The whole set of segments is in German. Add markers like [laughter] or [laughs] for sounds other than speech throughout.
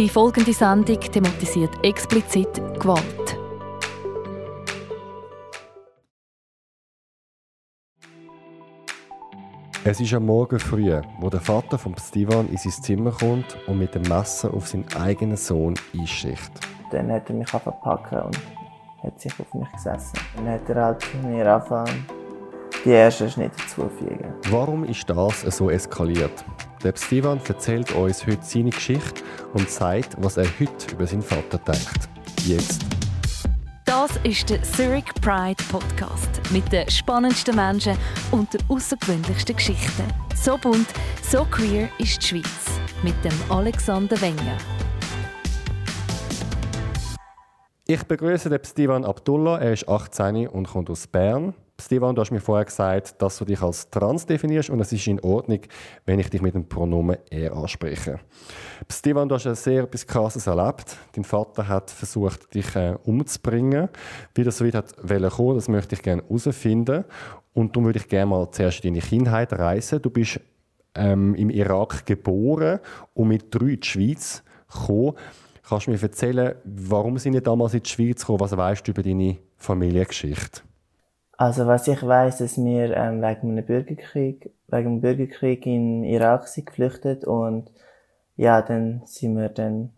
Die folgende Sendung thematisiert explizit Gewalt. Es ist am Morgen früh, wo der Vater von Stivan in sein Zimmer kommt und mit dem Messer auf seinen eigenen Sohn einsticht. Dann hat er mich verpacken und hat sich auf mich gesessen. Dann hat er halt mir angefangen, die ersten Schnitte zuzufügen. Warum ist das so eskaliert? Der Stivan erzählt uns heute seine Geschichte und sagt, was er heute über seinen Vater denkt. Jetzt. Das ist der Zurich Pride Podcast mit den spannendsten Menschen und den außergewöhnlichsten Geschichten. So bunt, so queer ist die Schweiz mit dem Alexander Wenger. Ich begrüße den Stivan Abdullah. Er ist 18 und kommt aus Bern. Stivan, du hast mir vorher gesagt, dass du dich als trans definierst und es ist in Ordnung, wenn ich dich mit dem Pronomen er anspreche. Stivan, du hast ein sehr etwas Krasses erlebt. Dein Vater hat versucht, dich äh, umzubringen. Wie das so weit hat kommen, das möchte ich gerne herausfinden. Und darum würde ich gerne mal zuerst in deine Kindheit reisen. Du bist ähm, im Irak geboren und mit drei in die Schweiz gekommen. Kannst du mir erzählen, warum sind Sie damals in die Schweiz gekommen? Was weißt du über deine Familiengeschichte? Also was ich weiß, dass wir ähm, wegen einem Bürgerkrieg, wegen dem Bürgerkrieg in Irak sind geflüchtet und ja, dann sind wir dann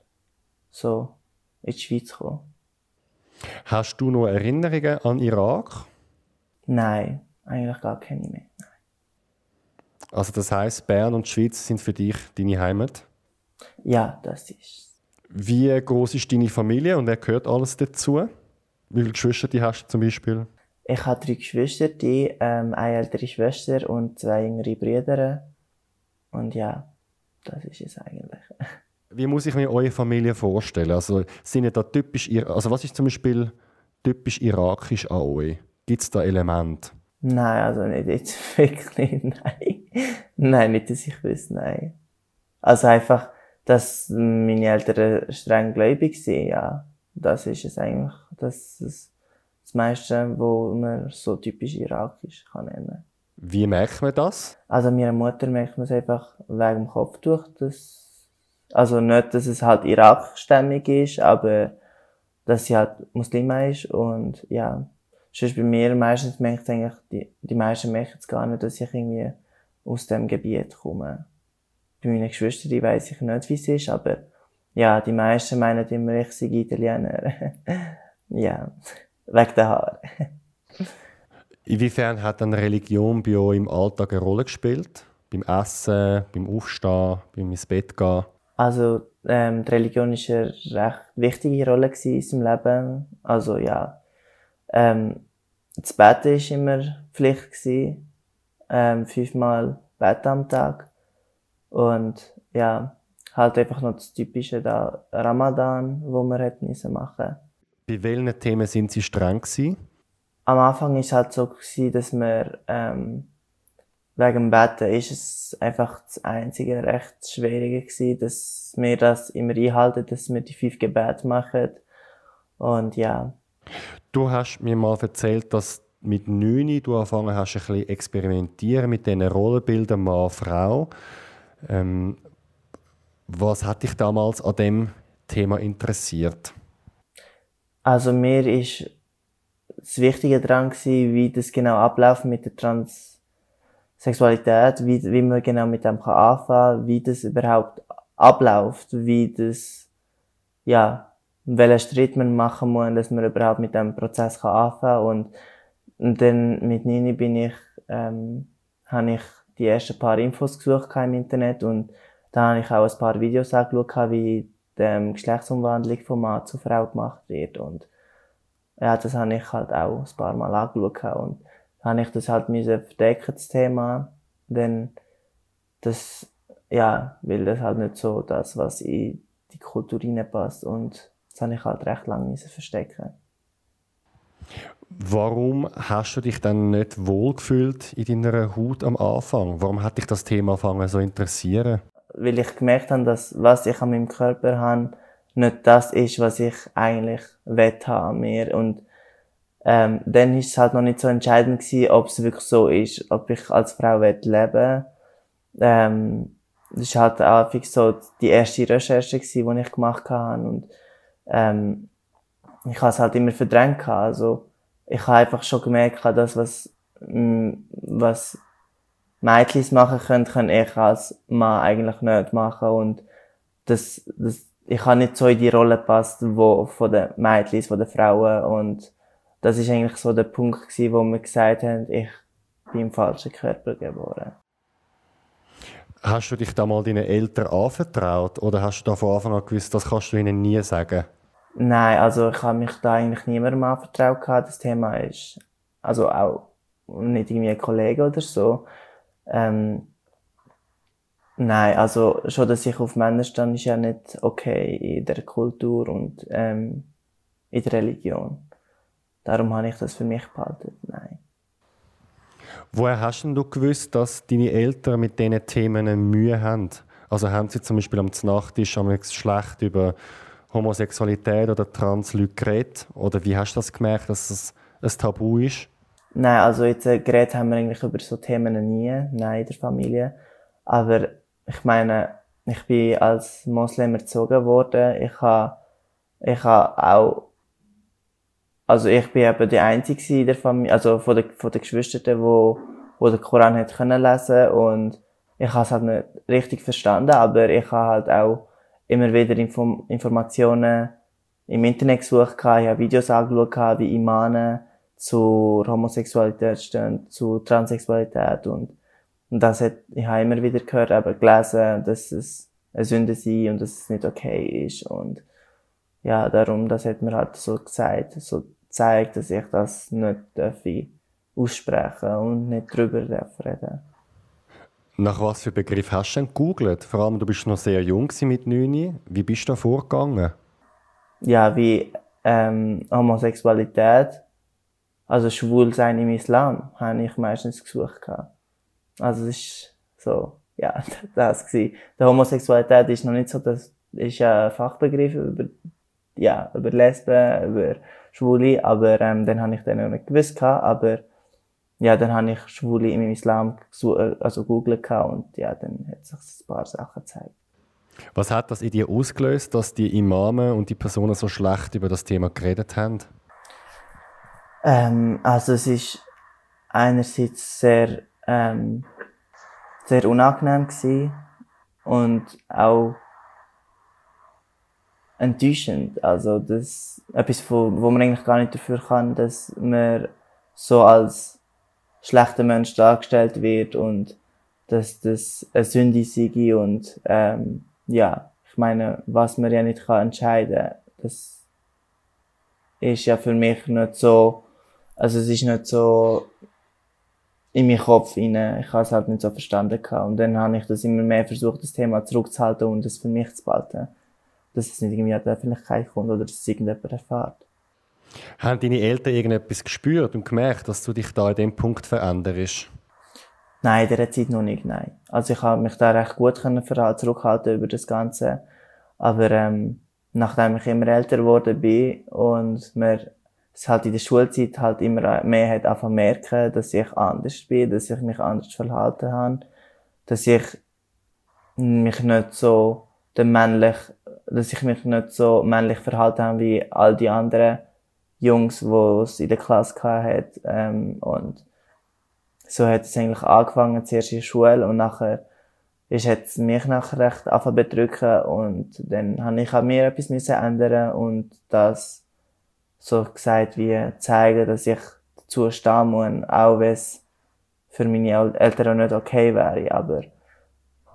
so in die Schweiz gekommen. Hast du noch Erinnerungen an Irak? Nein, eigentlich gar keine mehr. Also das heißt, Bern und die Schweiz sind für dich deine Heimat? Ja, das ist. Wie groß ist deine Familie und wer gehört alles dazu? Wie viele Geschwister die hast du zum Beispiel? Ich habe drei Geschwister, die, ähm, eine ältere Schwester und zwei jüngere Brüder. Und ja, das ist es eigentlich. [laughs] Wie muss ich mir eure Familie vorstellen? Also, sind ihr da typisch, also was ist zum Beispiel typisch irakisch an euch? Gibt es da Elemente? Nein, also nicht jetzt [laughs] wirklich, nein. nein, nicht, dass ich wüsste, nein. Also einfach, dass meine Eltern streng gläubig sind, ja. Das ist es eigentlich, dass es das meiste, wo man so typisch irakisch kann nennen. Wie merkt man das? Also meiner Mutter merkt man es einfach wegen dem Kopftuch, dass, also nicht, dass es halt Irak-stämmig ist, aber dass sie halt Muslima ist und ja, sonst bei mir meistens merkt eigentlich, die, die meisten merken es gar nicht, dass ich irgendwie aus dem Gebiet komme. Bei meinen Geschwistern weiß ich nicht, wie es ist, aber ja, die meisten meinen immer, ich sei Italiener. [laughs] ja wegen der Haare. Inwiefern hat dann Religion bei euch im Alltag eine Rolle gespielt? Beim Essen, beim Aufstehen, beim ins Bett gehen? Also, ähm, die Religion war eine recht wichtige Rolle in unserem Leben. Also, ja. Ähm, das Bett war immer Pflicht. Gewesen. Ähm, fünfmal Bett am Tag. Und, ja, halt einfach noch das Typische da, Ramadan, wo wir hätten machen müssen. Bei welchen Themen sind Sie streng gewesen? Am Anfang war es halt so, gewesen, dass wir, ähm, wegen dem Betten ist es einfach das einzige recht Schwierige gewesen, dass wir das immer einhalten, dass wir die fünf Gebete machen. Und ja. Du hast mir mal erzählt, dass mit neun du angefangen hast, ein bisschen experimentieren mit diesen Rollenbildern Mann, Frau. Ähm, was hat dich damals an dem Thema interessiert? Also mir ist das Wichtige daran gewesen, wie das genau abläuft mit der Transsexualität, wie, wie man genau mit dem kann anfangen, wie das überhaupt abläuft, wie das, ja, welchen Schritt man machen muss, dass man überhaupt mit dem Prozess kann anfangen und, und dann mit Nini bin ich, ähm, habe ich die ersten paar Infos gesucht im Internet und da habe ich auch ein paar Videos angeschaut, wie die Geschlechtsumwandlung von Mann zu Frau gemacht wird. Und ja, das habe ich halt auch ein paar Mal angeschaut. Und habe ich das halt verdecken, das Thema. Denn das, ja, weil das halt nicht so das, was in die Kultur passt. Und das habe ich halt recht lange müssen verstecken. Warum hast du dich dann nicht wohlgefühlt in deiner Haut am Anfang? Warum hat dich das Thema angefangen so interessieren? Weil ich gemerkt habe, dass was ich an meinem Körper habe, nicht das ist, was ich eigentlich wett haben mir und ähm, dann ist es halt noch nicht so entscheidend gewesen, ob es wirklich so ist, ob ich als Frau will leben ähm, das war halt einfach so die erste Recherche, die ich gemacht habe. Und ähm, ich habe es halt immer verdrängt. Also ich habe einfach schon gemerkt, dass was, mm, was Mädchen machen können, kann ich als Mann eigentlich nicht machen. Und das, das, ich habe nicht so in die Rolle gepasst, wo, von den Mädchen, von den Frauen. Und das ist eigentlich so der Punkt gewesen, wo wir gesagt haben, ich bin im falschen Körper geboren. Hast du dich da mal deinen Eltern anvertraut oder hast du da von Anfang an gewusst, das kannst du ihnen nie sagen? Nein, also ich habe mich da eigentlich niemandem anvertraut gehabt. Das Thema ist, also auch nicht irgendwie ein Kollege oder so. Ähm, nein, also schon, dass ich auf Männer stand, ist ja nicht okay in der Kultur und ähm, in der Religion. Darum habe ich das für mich behalten. Nein. Woher hast du gewusst, dass deine Eltern mit diesen Themen Mühe haben? Also haben sie zum Beispiel am Nachttisch schlecht über Homosexualität oder Transleute geredet? Oder wie hast du das gemerkt, dass es ein Tabu ist? Nein, also jetzt äh, geredet haben wir eigentlich über so Themen nie, nein, in der Familie. Aber ich meine, ich bin als Moslem erzogen worden. Ich habe, ich habe auch, also ich bin eben die Einzige in der Familie, also von den, von den Geschwistern, wo, wo den Koran hat können lesen und ich habe es halt nicht richtig verstanden, aber ich habe halt auch immer wieder Inform Informationen im Internet gesucht, ich habe Videos angeschaut, wie Imane zur Homosexualität stehen, zu Transsexualität und, und das hat, ich habe immer wieder gehört, aber gelesen, dass es eine Sünde sei und dass es nicht okay ist und ja, darum, das hat mir halt so gesagt, so zeigt, dass ich das nicht darf aussprechen und nicht drüber darf reden. Nach was für Begriff hast du denn gegoogelt? Vor allem, du bist noch sehr jung mit 9. Wie bist du da vorgegangen? Ja, wie ähm, Homosexualität, also Schwulsein im Islam, habe ich meistens gesucht. Also es ist so, ja, [laughs] das gewesen. Die Homosexualität ist noch nicht so, das ist ein Fachbegriff über, ja, über Lesben, über Schwule, aber ähm, dann habe ich den noch nicht gewusst, aber ja, dann habe ich Schwule im Islam also googelt und ja, dann hat sich ein paar Sachen gezeigt. Was hat das in dir ausgelöst, dass die Imame und die Personen so schlecht über das Thema geredet haben? Ähm, also es ist einerseits sehr ähm, sehr unangenehm gewesen und auch enttäuschend. Also das etwas, wo, wo man eigentlich gar nicht dafür kann, dass man so als schlechter Mensch dargestellt wird und dass das eine Sünde sei und ähm, ja, ich meine, was man ja nicht kann entscheiden, das ist ja für mich nicht so, also es ist nicht so in meinen Kopf rein, ich habe es halt nicht so verstanden gehabt. und dann habe ich das immer mehr versucht, das Thema zurückzuhalten und es für mich zu behalten, dass es nicht irgendwie an die Öffentlichkeit kommt oder dass es irgendjemand erfährt. Haben deine Eltern irgendetwas gespürt und gemerkt, dass du dich da in dem Punkt veränderst? Nein, in dieser Zeit noch nicht, nein. Also ich habe mich da recht gut können zurückhalten über das Ganze. Aber ähm, nachdem ich immer älter geworden bin und mir es halt in der Schulzeit halt immer mehr hat einfach merken, dass ich anders bin, dass ich mich anders verhalten habe, dass ich mich nicht so der männlich, dass ich mich nicht so männlich verhalten habe wie all die anderen Jungs, die es in der Klasse hat. Ähm, und so hat es eigentlich angefangen, zuerst in der Schule und nachher ist es mich nachher recht bedrücken und dann habe ich an mir etwas müssen ändern und das so gesagt wie zeigen, dass ich dazu stehen muss, auch wenn es für meine Eltern nicht okay wäre, aber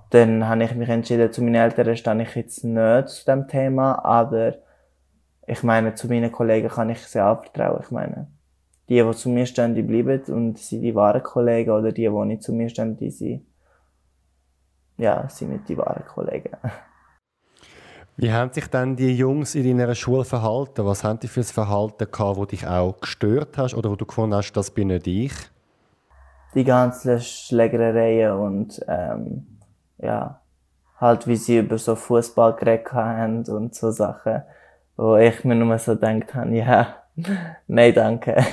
dann habe ich mich entschieden, zu meinen Eltern stehe ich jetzt nicht zu dem Thema, aber ich meine, zu meinen Kollegen kann ich sehr anvertrauen. Ich meine, die, die zu mir stehen, die bleiben und sind die wahren Kollegen oder die, die nicht zu mir stehen, die sind, ja, sind nicht die wahren Kollegen. [laughs] Wie haben sich dann die Jungs in deiner Schule verhalten? Was haben die für ein Verhalten gehabt, das dich auch gestört hast oder wo du gefunden hast, das bin nicht ich? Die ganzen Schlägereien und ähm, ja, halt wie sie über so Fußball geredet haben und so Sachen wo ich mir nur so gedacht habe, ja, [laughs] nein, danke.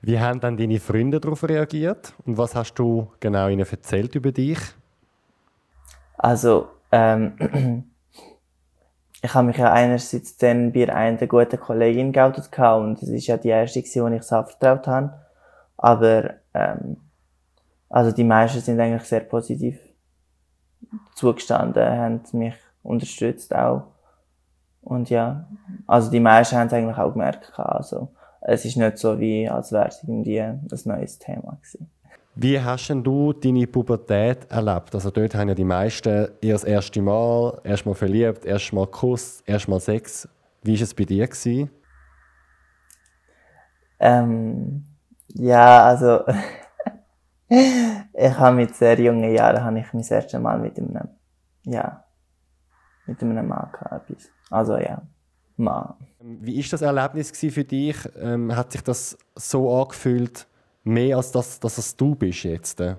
Wie haben dann deine Freunde darauf reagiert und was hast du genau ihnen erzählt über dich? Also, ähm, [clears throat] ich habe mich ja einerseits dann bei einer guten Kollegin geoutet und das ist ja die erste, die ich es anvertraut habe. Aber, ähm, also die meisten sind eigentlich sehr positiv zugestanden, haben mich unterstützt auch. Und ja, also die meisten haben es eigentlich auch gemerkt. Also, es ist nicht so wie, als wäre es irgendwie ein neues Thema gewesen. Wie hast denn du deine Pubertät erlebt? Also dort haben ja die meisten ihr das erste Mal, erstmal verliebt, erstmal Kuss, erstmal Sex. Wie war es bei dir? Gewesen? Ähm, ja, also [laughs] ich habe mit sehr jungen Jahren habe ich mein erstes Mal mit einem, ja, mit einem Mann gehabt. Also ja, Mann. Wie ist das Erlebnis für dich? Ähm, hat sich das so angefühlt, mehr als das, dass es du bist jetzt. Äh?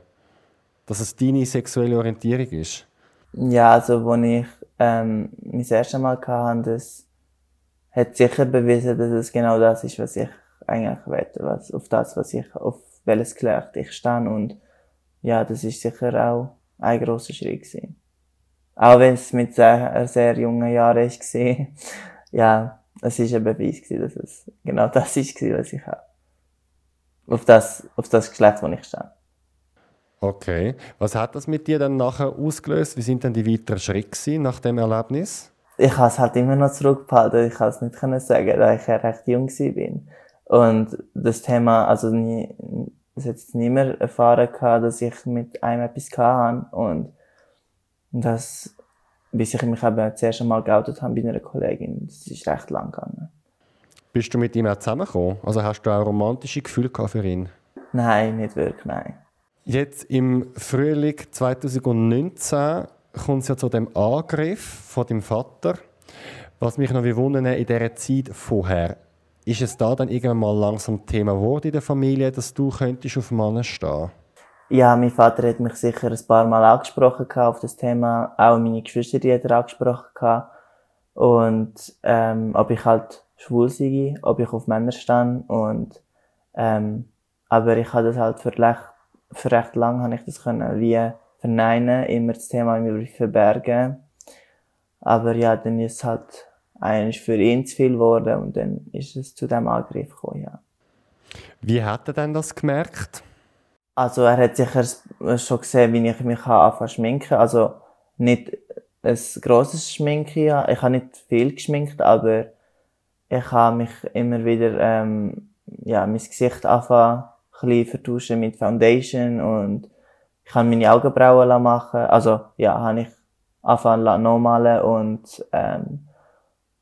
Dass es deine sexuelle Orientierung ist. Ja, also als ich ähm, mein erstes Mal hatte, das hat sicher bewiesen, dass es genau das ist, was ich eigentlich will, was, auf das, was ich, auf welches Geschlecht ich stehe und ja, das ist sicher auch ein grosser Schritt gewesen. Auch wenn es mit sehr, sehr jungen Jahren war, [laughs] ja, es ist ein Beweis gewesen, dass es genau das ist, was ich habe auf das, auf das Geschlecht, wo ich stehe. Okay. Was hat das mit dir dann nachher ausgelöst? Wie sind denn die weiteren Schritte nach dem Erlebnis? Ich habe es halt immer noch zurückgehalten. Ich kann es nicht können sagen, da ich ja recht jung bin. Und das Thema, also nie, es hat jetzt nie mehr erfahren gehabt, dass ich mit einem etwas hatte. Und das, bis ich mich eben das erste Mal geoutet habe bei einer Kollegin, das ist recht lang gegangen. Bist du mit ihm auch zusammengekommen? Also hast du auch romantische Gefühle für ihn? Nein, nicht wirklich, nein. Jetzt im Frühling 2019 kommt es ja zu dem Angriff von dem Vater. Was mich noch wundern in dieser Zeit vorher, ist es da dann irgendwann mal langsam Thema geworden in der Familie, dass du könntest auf Männer stehen? Ja, mein Vater hat mich sicher ein paar Mal angesprochen auf das Thema. Auch meine Geschwister die hat er angesprochen. Und ähm, ob ich halt schwul sei, ob ich auf Männer stand und ähm, aber ich habe das halt für recht, für recht lang habe ich das können wie verneinen, immer das Thema immer verbergen. Aber ja, dann ist es halt eigentlich für ihn zu viel geworden und dann ist es zu dem Angriff gekommen, ja. Wie hat er denn das gemerkt? Also er hat sicher schon gesehen, wie ich mich anfangen schminken. Also nicht ein grosses Schminken, ich habe nicht viel geschminkt, aber ich habe mich immer wieder, ähm, ja, mein Gesicht anfangen, ein vertuschen mit Foundation und ich habe meine Augenbrauen machen Also, ja, habe ich anfangen normalen und, ähm,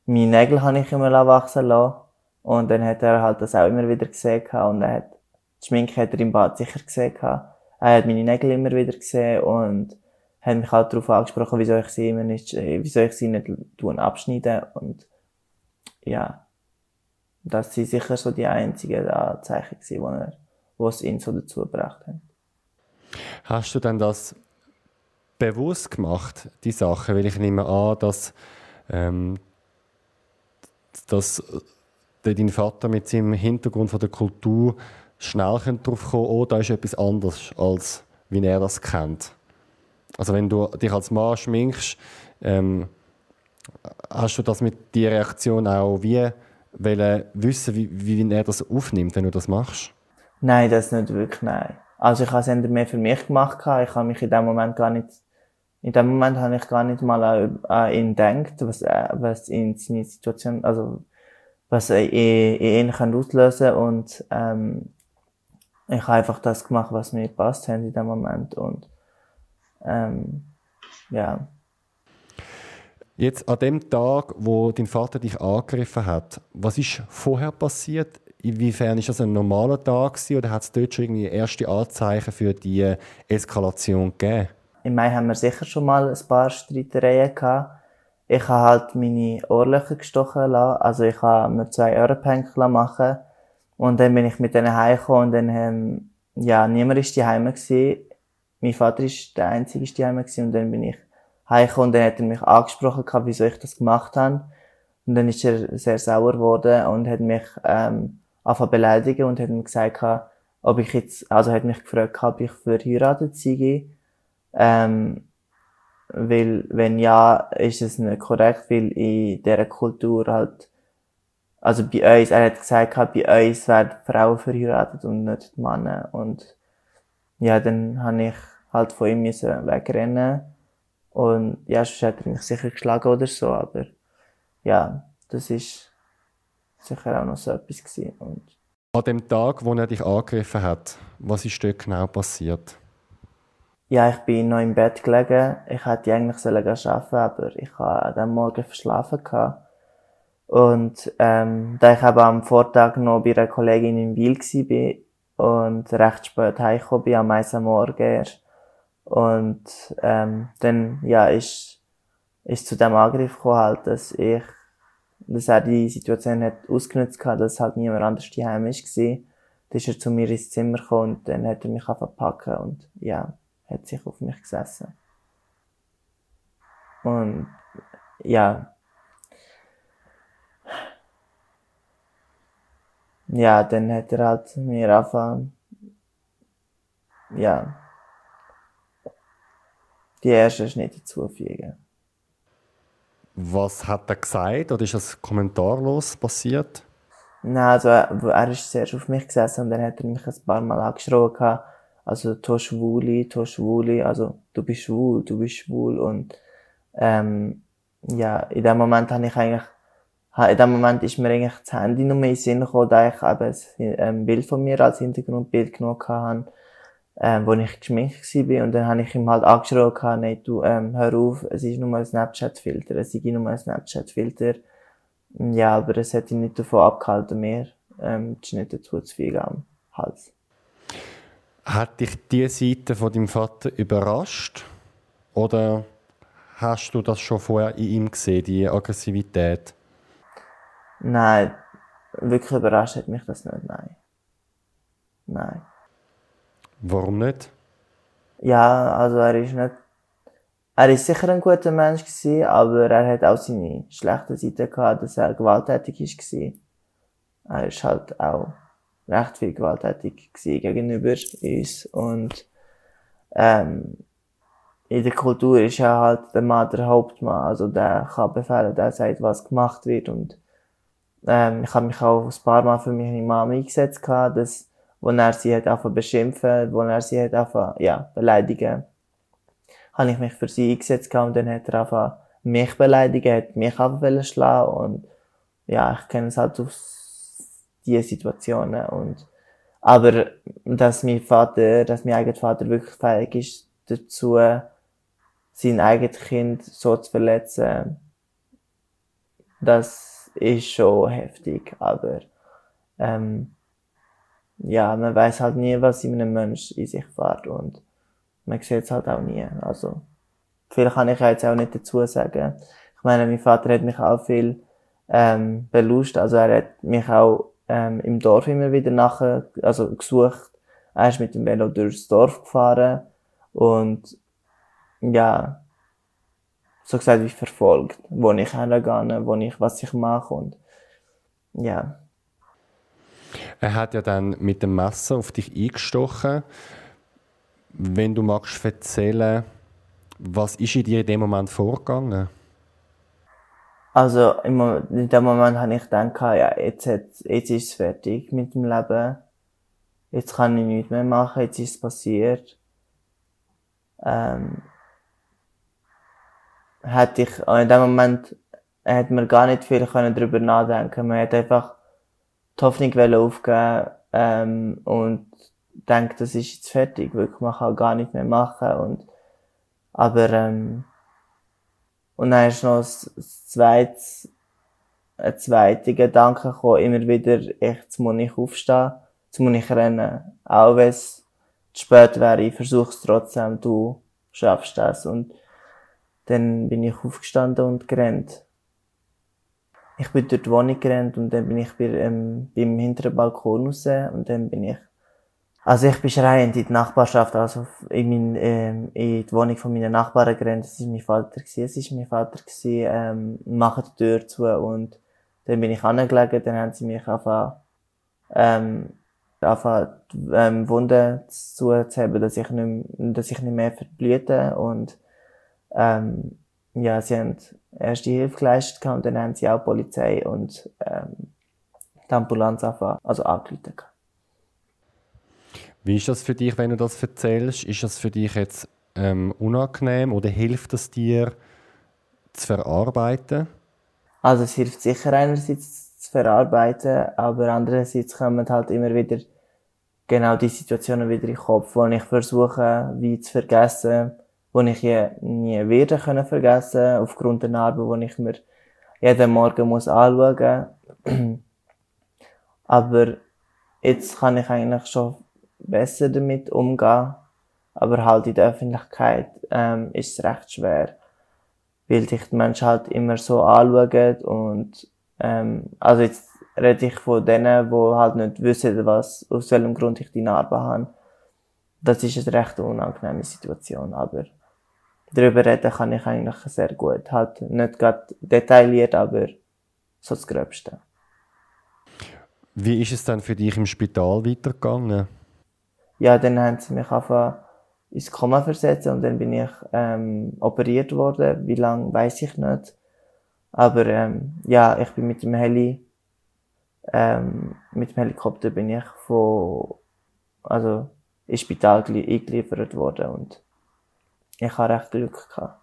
meine Nägel habe ich immer wachsen lassen. Und dann hat er halt das auch immer wieder gesehen und er hat, die Schminke hat er im Bad sicher gesehen Er hat meine Nägel immer wieder gesehen und hat mich halt darauf angesprochen, wieso ich sie immer nicht, wieso ich sie nicht tun abschneiden und ja, das sind sicher so die einzigen Anzeichen gewesen, die, es ihn so dazu gebracht haben. Hast du denn das bewusst gemacht, die Sache? Weil ich nehme an, dass, ähm, dass äh, dein Vater mit seinem Hintergrund von der Kultur schnell darauf kommen oh, da ist etwas anderes, als wie er das kennt. Also wenn du dich als Mann schminkst, ähm, hast du das mit der Reaktion auch wie wissen, wie, wie er das aufnimmt, wenn du das machst? Nein, das nicht wirklich, nein. Also ich habe es mehr für mich gemacht. Ich habe mich in dem Moment gar nicht, in dem Moment habe ich gar nicht mal an, ihn gedacht, was, was in seine Situation, also was in, in ihn kann auslösen und ähm, ich habe einfach das gemacht, was mir passt hat in dem Moment und ähm, ja. Jetzt an dem Tag, wo dein Vater dich angegriffen hat, was ist vorher passiert? Inwiefern ist das ein normaler Tag gewesen, oder hat es dort schon irgendwie erste Anzeichen für die Eskalation gegeben? Im Mai haben wir sicher schon mal ein paar Streitereien gehabt. Ich habe halt meine Ohrlöcher gestochen lassen. Also ich habe mir zwei Ohrenpänkler machen und dann bin ich mit denen heimgekommen und dann ähm, ja, niemand ist daheim gewesen. Mein Vater ist der einzige daheim gewesen und dann bin ich heimgekommen und dann hat er mich angesprochen gehabt, wieso ich das gemacht habe. Und dann ist er sehr sauer geworden und hat mich ähm, angefangen beleidigen und hat mir gesagt, gehabt, ob ich jetzt, also hat mich gefragt, ob ich verheiratet sei. Ähm, Weil, wenn ja, ist es nicht korrekt, weil in dieser Kultur halt, also bei uns, er hat gesagt, bei uns werden Frauen verheiratet und nicht Männer. Und ja, dann habe ich halt von ihm müssen wegrennen. Und ja, sonst hätte er mich sicher geschlagen oder so, aber ja, das ist sicher auch noch so etwas gewesen. Und An dem Tag, wo er dich angegriffen hat, was ist dort genau passiert? ja, ich bin noch im Bett gelegen. Ich hätte eigentlich sollen arbeiten, aber ich habe an dem Morgen verschlafen gehabt. Und, ähm, da ich eben am Vortag noch bei einer Kollegin in Wiel war und recht spät heimgekommen bin, am meisten Morgen erst. Und, ähm, dann, ja, ist, ist zu dem Angriff gekommen halt, dass ich, dass er die Situation hat ausgenutzt hat, dass halt niemand anders daheim gewesen. Dann ist er zu mir ins Zimmer gekommen und dann hat er mich einfach packen und, ja, hat sich auf mich gesessen. Und ja. Ja, dann hat er halt mir angefangen, ja, die ersten Schnitte zufügen. Was hat er gesagt? Oder ist das kommentarlos passiert? Nein, also er, er ist zuerst auf mich gesessen und dann hat er mich ein paar Mal angeschrien also du Schwuli, du Schwuli, also du bist schwul, du bist schwul und ähm, ja, in dem Moment habe ich eigentlich, in dem Moment ist mir eigentlich das Handy noch mehr in den Sinn gekommen, da ich eben ein Bild von mir als Hintergrundbild genommen habe, ähm, wo ich geschminkt war und dann habe ich ihm halt angeschrieben, nein, du, ähm, hör auf, es ist nur ein Snapchat-Filter, es ist nur ein Snapchat-Filter. Ja, aber es hat ihn nicht davon abgehalten, mehr ähm, die Schnitte zuzufügen am Hals. Hat dich diese Seite von deinem Vater überrascht? Oder hast du das schon vorher in ihm gesehen, die Aggressivität? Nein, wirklich überrascht hat mich das nicht, nein. Nein. Warum nicht? Ja, also er ist nicht. Er ist sicher ein guter Mensch gewesen, aber er hat auch seine schlechten Seiten gehabt, dass er gewalttätig ist Er ist halt auch recht viel gewalttätig gegenüber uns und ähm, in der Kultur ist ja halt der Mann der Hauptmann, also der kann befehlen, der sagt, was gemacht wird und ähm, ich habe mich auch ein paar Mal für meine Mama eingesetzt gehabt, dass, wo er sie hat einfach beschimpfen, wo er sie hat einfach, ja, beleidigen, habe ich mich für sie eingesetzt und dann hat er einfach mich beleidigt, hat mich einfach schlagen und ja, ich kenne es halt aus diese Situationen und aber dass mein Vater, dass mein eigener Vater wirklich fähig ist dazu, sein eigenes Kind so zu verletzen, das ist schon heftig, aber ähm, ja, man weiß halt nie, was in einem Mensch in sich fährt und man sieht es halt auch nie. Also viel kann ich jetzt auch nicht dazu sagen. Ich meine, mein Vater hat mich auch viel ähm, belust, also er hat mich auch ähm, im Dorf immer wieder nachher, also gesucht. Er ist mit dem Velo durchs Dorf gefahren und ja, so gesagt wie verfolgt, wo ich hergehe, wo ich, was ich mache und ja. Er hat ja dann mit dem Messer auf dich eingestochen. Wenn du magst erzählen, was ist in dir in dem Moment vorgegangen? Also in dem Moment habe ich gedacht, ja, jetzt, jetzt, ist es fertig mit dem Leben. Jetzt kann ich nichts mehr machen, jetzt ist es passiert. Ähm, hätte ich, in dem Moment hätte man gar nicht viel können darüber nachdenken. Man hat einfach die Hoffnung aufgeben ähm, und denkt, das ist jetzt fertig, wirklich, man kann gar nicht mehr machen. Und, aber ähm, und dann ist noch ein zweites, ein zweiter Gedanke gekommen, immer wieder, jetzt muss ich aufstehen, jetzt muss ich rennen. Auch wenn es zu spät wäre, ich versuche es trotzdem, du schaffst das. Und dann bin ich aufgestanden und gerannt. Ich bin durch die Wohnung gerannt und dann bin ich bei, ähm, beim hinteren Balkon raus und dann bin ich also ich bin schreiend in die Nachbarschaft, also in, mein, ähm, in die Wohnung von meinen Nachbarn gerannt. Das war mein Vater. Es war mein Vater, ähm, machen die Tür zu und dann bin ich angelegen, dann haben sie mich einfach, ähm, einfach ähm, Wunden zuzuheben, dass ich nicht, dass ich nicht mehr verblühte und ähm, ja, sie haben erste Hilfe geleistet und dann haben sie auch Polizei und ähm, die Ambulanz anfangen, also angerufen. Wie ist das für dich, wenn du das erzählst? Ist das für dich jetzt ähm, unangenehm oder hilft es dir zu verarbeiten? Also es hilft sicher einerseits zu verarbeiten, aber andererseits kommen halt immer wieder genau die Situationen wieder in den Kopf, wo ich versuche, wie zu vergessen, wo ich je, nie wieder können vergessen aufgrund der Narbe, die ich mir jeden Morgen muss anschauen muss. [clears throat] aber jetzt kann ich eigentlich schon besser damit umgehen, aber halt in der Öffentlichkeit ähm, ist es recht schwer, weil dich die Menschen halt immer so anschauen und ähm, also jetzt rede ich von denen, die halt nicht wissen, was, aus welchem Grund ich die Narbe habe. Das ist eine recht unangenehme Situation, aber darüber reden kann ich eigentlich sehr gut. Halt nicht gerade detailliert, aber so das Gröbste. Wie ist es dann für dich im Spital weitergegangen? Ja, dann haben sie mich einfach ins Koma versetzt und dann bin ich ähm, operiert worden. Wie lange weiß ich nicht. Aber ähm, ja, ich bin mit dem Heli, ähm, mit dem Helikopter bin ich von, also ins Spital eingeliefert worden und ich habe recht Glück gehabt.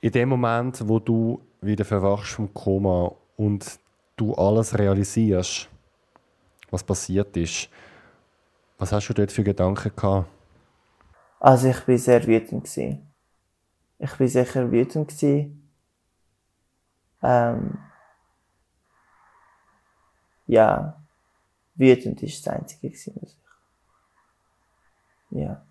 In dem Moment, wo du wieder verwachst vom Koma und du alles realisierst, was passiert ist, was hast du dort für Gedanken gehabt? Also ich bin sehr wütend gewesen. Ich bin sicher wütend gewesen. Ähm, ja, wütend ist das Einzige was ich. Ja.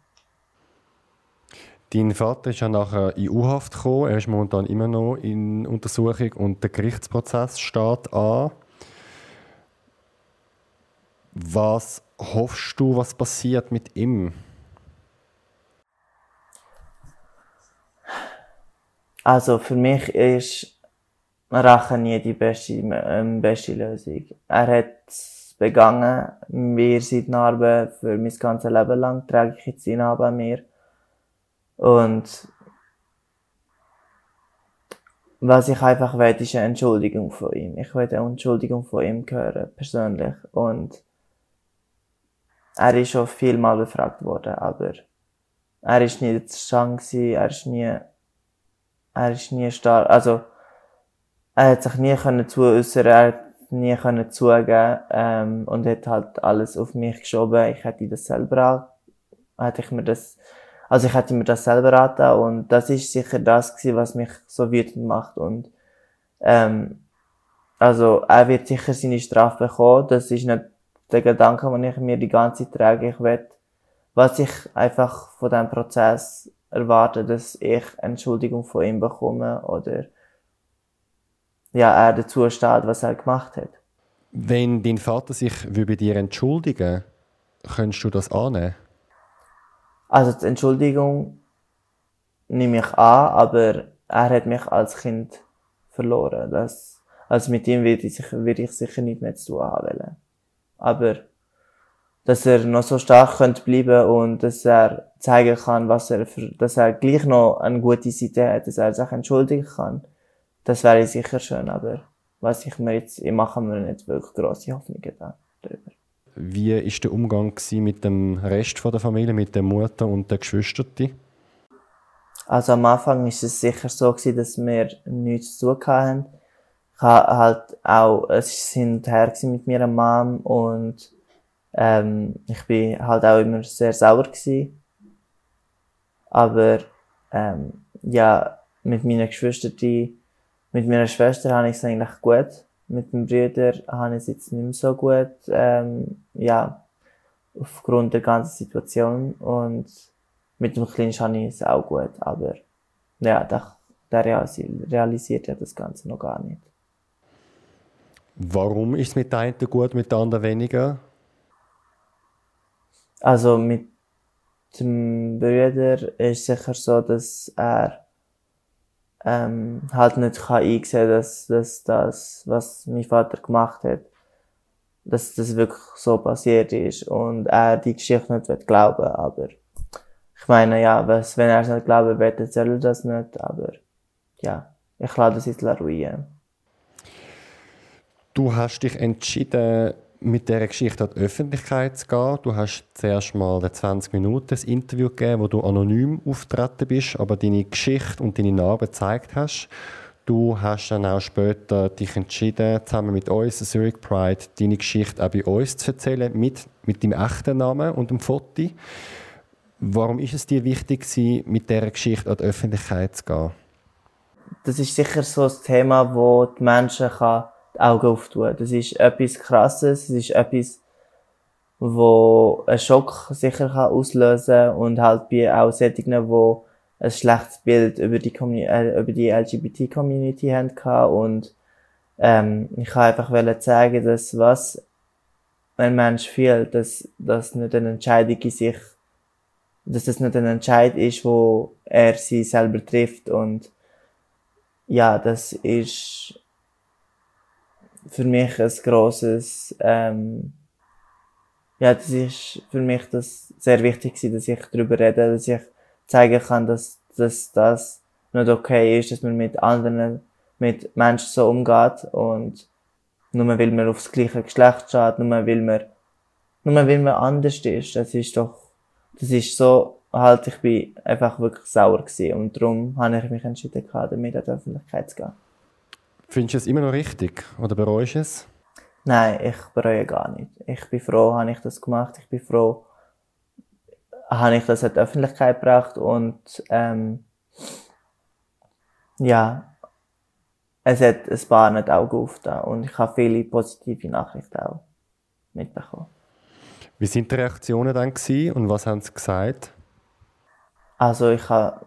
Dein Vater ist ja nachher in U-Haft gekommen. Er ist momentan immer noch in Untersuchung und der Gerichtsprozess steht an. Was hoffst du, was passiert mit ihm? Also für mich ist Rache nie die beste, ähm, beste Lösung. Er hat es begangen, mir sind Narben für mein ganzes Leben lang, trage ich jetzt ihn an mir. Und was ich einfach will, ist eine Entschuldigung von ihm. Ich will eine Entschuldigung von ihm hören, persönlich. Und er ist schon vielmal befragt worden, aber er ist nie stark er ist nie, er ist nie stark, also, er hat sich nie können zu äußern, er hat nie können zugeben, ähm, und hat halt alles auf mich geschoben. Ich hätte das selber auch, hätte ich mir das, also ich hätte mir das selber raten und das ist sicher das gewesen, was mich so wütend macht und, ähm, also, er wird sicher seine Strafe bekommen, das ist nicht der Gedanke, den ich mir die ganze Zeit trage, ich will, was ich einfach von diesem Prozess erwarte, dass ich Entschuldigung von ihm bekomme oder ja, er dazu steht, was er gemacht hat. Wenn dein Vater sich bei dir entschuldigen könntest du das annehmen? Also die Entschuldigung nehme ich an, aber er hat mich als Kind verloren. Das, also mit ihm würde ich, würde ich sicher nicht mehr zu tun haben aber dass er noch so stark könnte bleiben und dass er zeigen kann, was er für, dass er gleich noch eine gute Seite hat, dass er sich entschuldigen kann. Das wäre sicher schön, aber was ich mir jetzt, ich mache mir nicht wirklich grosse Hoffnungen darüber. Wie ist der Umgang mit dem Rest der Familie, mit der Mutter und der Geschwister? Also am Anfang ist es sicher so gewesen, dass wir nichts zu tun hatten ich habe halt auch, es sind her mit mir Mom und ähm, ich bin halt auch immer sehr sauer gewesen. Aber ähm, ja, mit meinen Geschwistern, mit meiner Schwester habe ich es eigentlich gut. Mit dem Bruder habe ich es jetzt nicht mehr so gut. Ähm, ja, aufgrund der ganzen Situation. Und mit dem Kleinen habe ich es auch gut. Aber ja, der, der realisiert ja das Ganze noch gar nicht. Warum ist es mit der einen gut, mit der anderen weniger? Also mit dem Bruder ist es sicher so, dass er ähm, halt nicht kann einsehen dass, dass das, was mein Vater gemacht hat, dass das wirklich so passiert ist und er die Geschichte nicht glauben will. Aber ich meine, ja, was, wenn er es nicht glauben will, dann soll er das nicht, aber ja, ich lade das jetzt ruhen. Du hast dich entschieden, mit dieser Geschichte an die Öffentlichkeit zu gehen. Du hast zuerst mal 20 Minuten ein Interview gegeben, wo du anonym auftreten bist, aber deine Geschichte und deine Narbe gezeigt hast. Du hast dann auch später dich entschieden, zusammen mit uns, Zurich Pride, deine Geschichte auch bei uns zu erzählen, mit, mit deinem echten Namen und dem Foto. Warum ist es dir wichtig, mit dieser Geschichte an die Öffentlichkeit zu gehen? Das ist sicher so ein Thema, wo die Menschen kann die Augen auftun. Das ist etwas Krasses, das ist etwas, wo einen Schock sicher kann auslösen und halt bei auch solchen, die ein schlechtes Bild über die, äh, über die LGBT-Community haben und ähm, ich kann einfach zeigen, dass was ein Mensch fühlt, dass das nicht eine Entscheidung in sich, dass das nicht ein Entscheid ist, wo er sie selber trifft und ja, das ist für mich ein grosses, ähm, ja, das ist für mich das sehr wichtig gewesen, dass ich darüber rede, dass ich zeigen kann, dass, dass das nicht okay ist, dass man mit anderen, mit Menschen so umgeht und nur weil man aufs gleiche Geschlecht schaut, nur weil man, nur weil man anders ist, das ist doch, das ist so, halt, ich bin einfach wirklich sauer gewesen und darum habe ich mich entschieden, damit an die Öffentlichkeit zu gehen. Findest du es immer noch richtig oder bereust du es? Nein, ich bereue gar nicht. Ich bin froh, habe ich das gemacht. Ich bin froh, habe ich das in die Öffentlichkeit gebracht und ähm, ja, es hat ein paar nicht Augen aufgetan und ich habe viele positive Nachrichten auch mitbekommen. Wie sind die Reaktionen dann gewesen und was haben sie gesagt? Also ich habe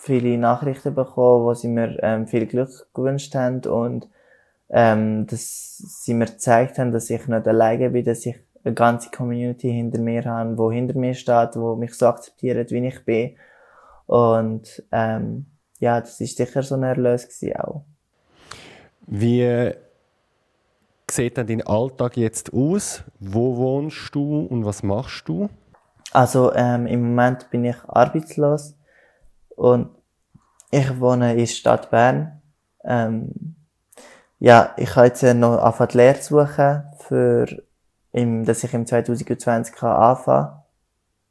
viele Nachrichten bekommen, wo sie mir ähm, viel Glück gewünscht haben und ähm, dass sie mir gezeigt haben, dass ich nicht alleine bin, dass ich eine ganze Community hinter mir habe, wo hinter mir steht, wo mich so akzeptiert, wie ich bin. Und ähm, ja, das ist sicher so ein Erlös auch. Wie sieht denn dein Alltag jetzt aus? Wo wohnst du und was machst du? Also ähm, im Moment bin ich arbeitslos und ich wohne in der Stadt Bern. Ähm, ja, ich habe jetzt noch angefangen, Lehre zu suchen, für, im, dass ich im 2020 kann anfangen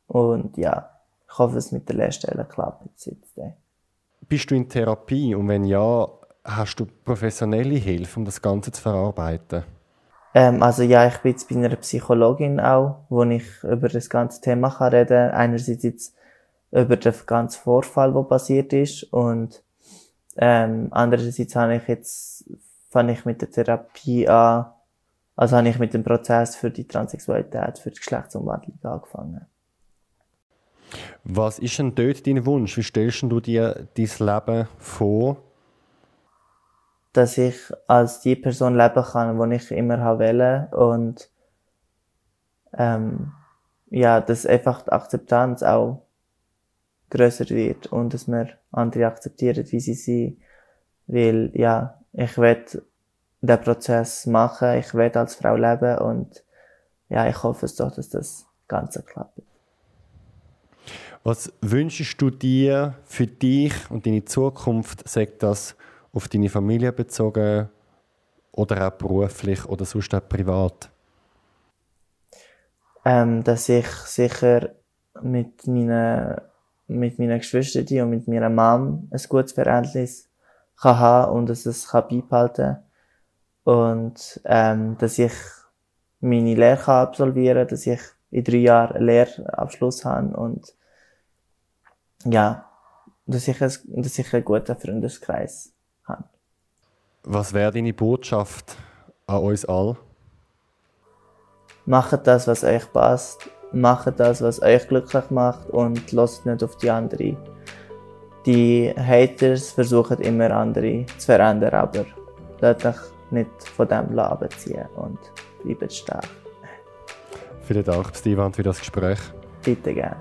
Und ja, ich hoffe, es mit der Lehrstelle klappt jetzt. Bist du in Therapie? Und wenn ja, hast du professionelle Hilfe, um das Ganze zu verarbeiten? Ähm, also ja, ich bin jetzt bei einer Psychologin auch, wo ich über das ganze Thema kann reden kann. Einerseits jetzt über den ganzen Vorfall, der passiert ist. Und ähm, andererseits habe ich jetzt, fange ich mit der Therapie an, also habe ich mit dem Prozess für die Transsexualität, für die Geschlechtsumwandlung angefangen. Was ist denn dort dein Wunsch? Wie stellst du dir dein Leben vor? Dass ich als die Person leben kann, die ich immer wollte und ähm, ja, dass einfach die Akzeptanz auch größer wird und dass wir andere akzeptieren, wie sie sind. Weil, ja, ich will den Prozess machen, ich will als Frau leben und ja, ich hoffe es doch, dass das Ganze klappt. Was wünschst du dir für dich und deine Zukunft? Sagt das auf deine Familie bezogen oder auch beruflich oder sonst auch privat? Ähm, dass ich sicher mit meinen mit meinen Geschwistern und mit meiner Mom ein gutes Verhältnis kann haben und dass es kann beibehalten und ähm, dass ich meine Lehre kann absolvieren dass ich in drei Jahren einen Lehrabschluss habe und ja, dass ich, ein, dass ich einen guten Freundeskreis habe. Was wäre deine Botschaft an uns alle? Macht das, was euch passt macht das, was euch glücklich macht und lasst nicht auf die anderen. Die Haters versuchen immer andere zu verändern, aber lasst euch nicht von dem abziehen und bleibt stark. Vielen Dank, Stefan, für das Gespräch. Bitte gerne.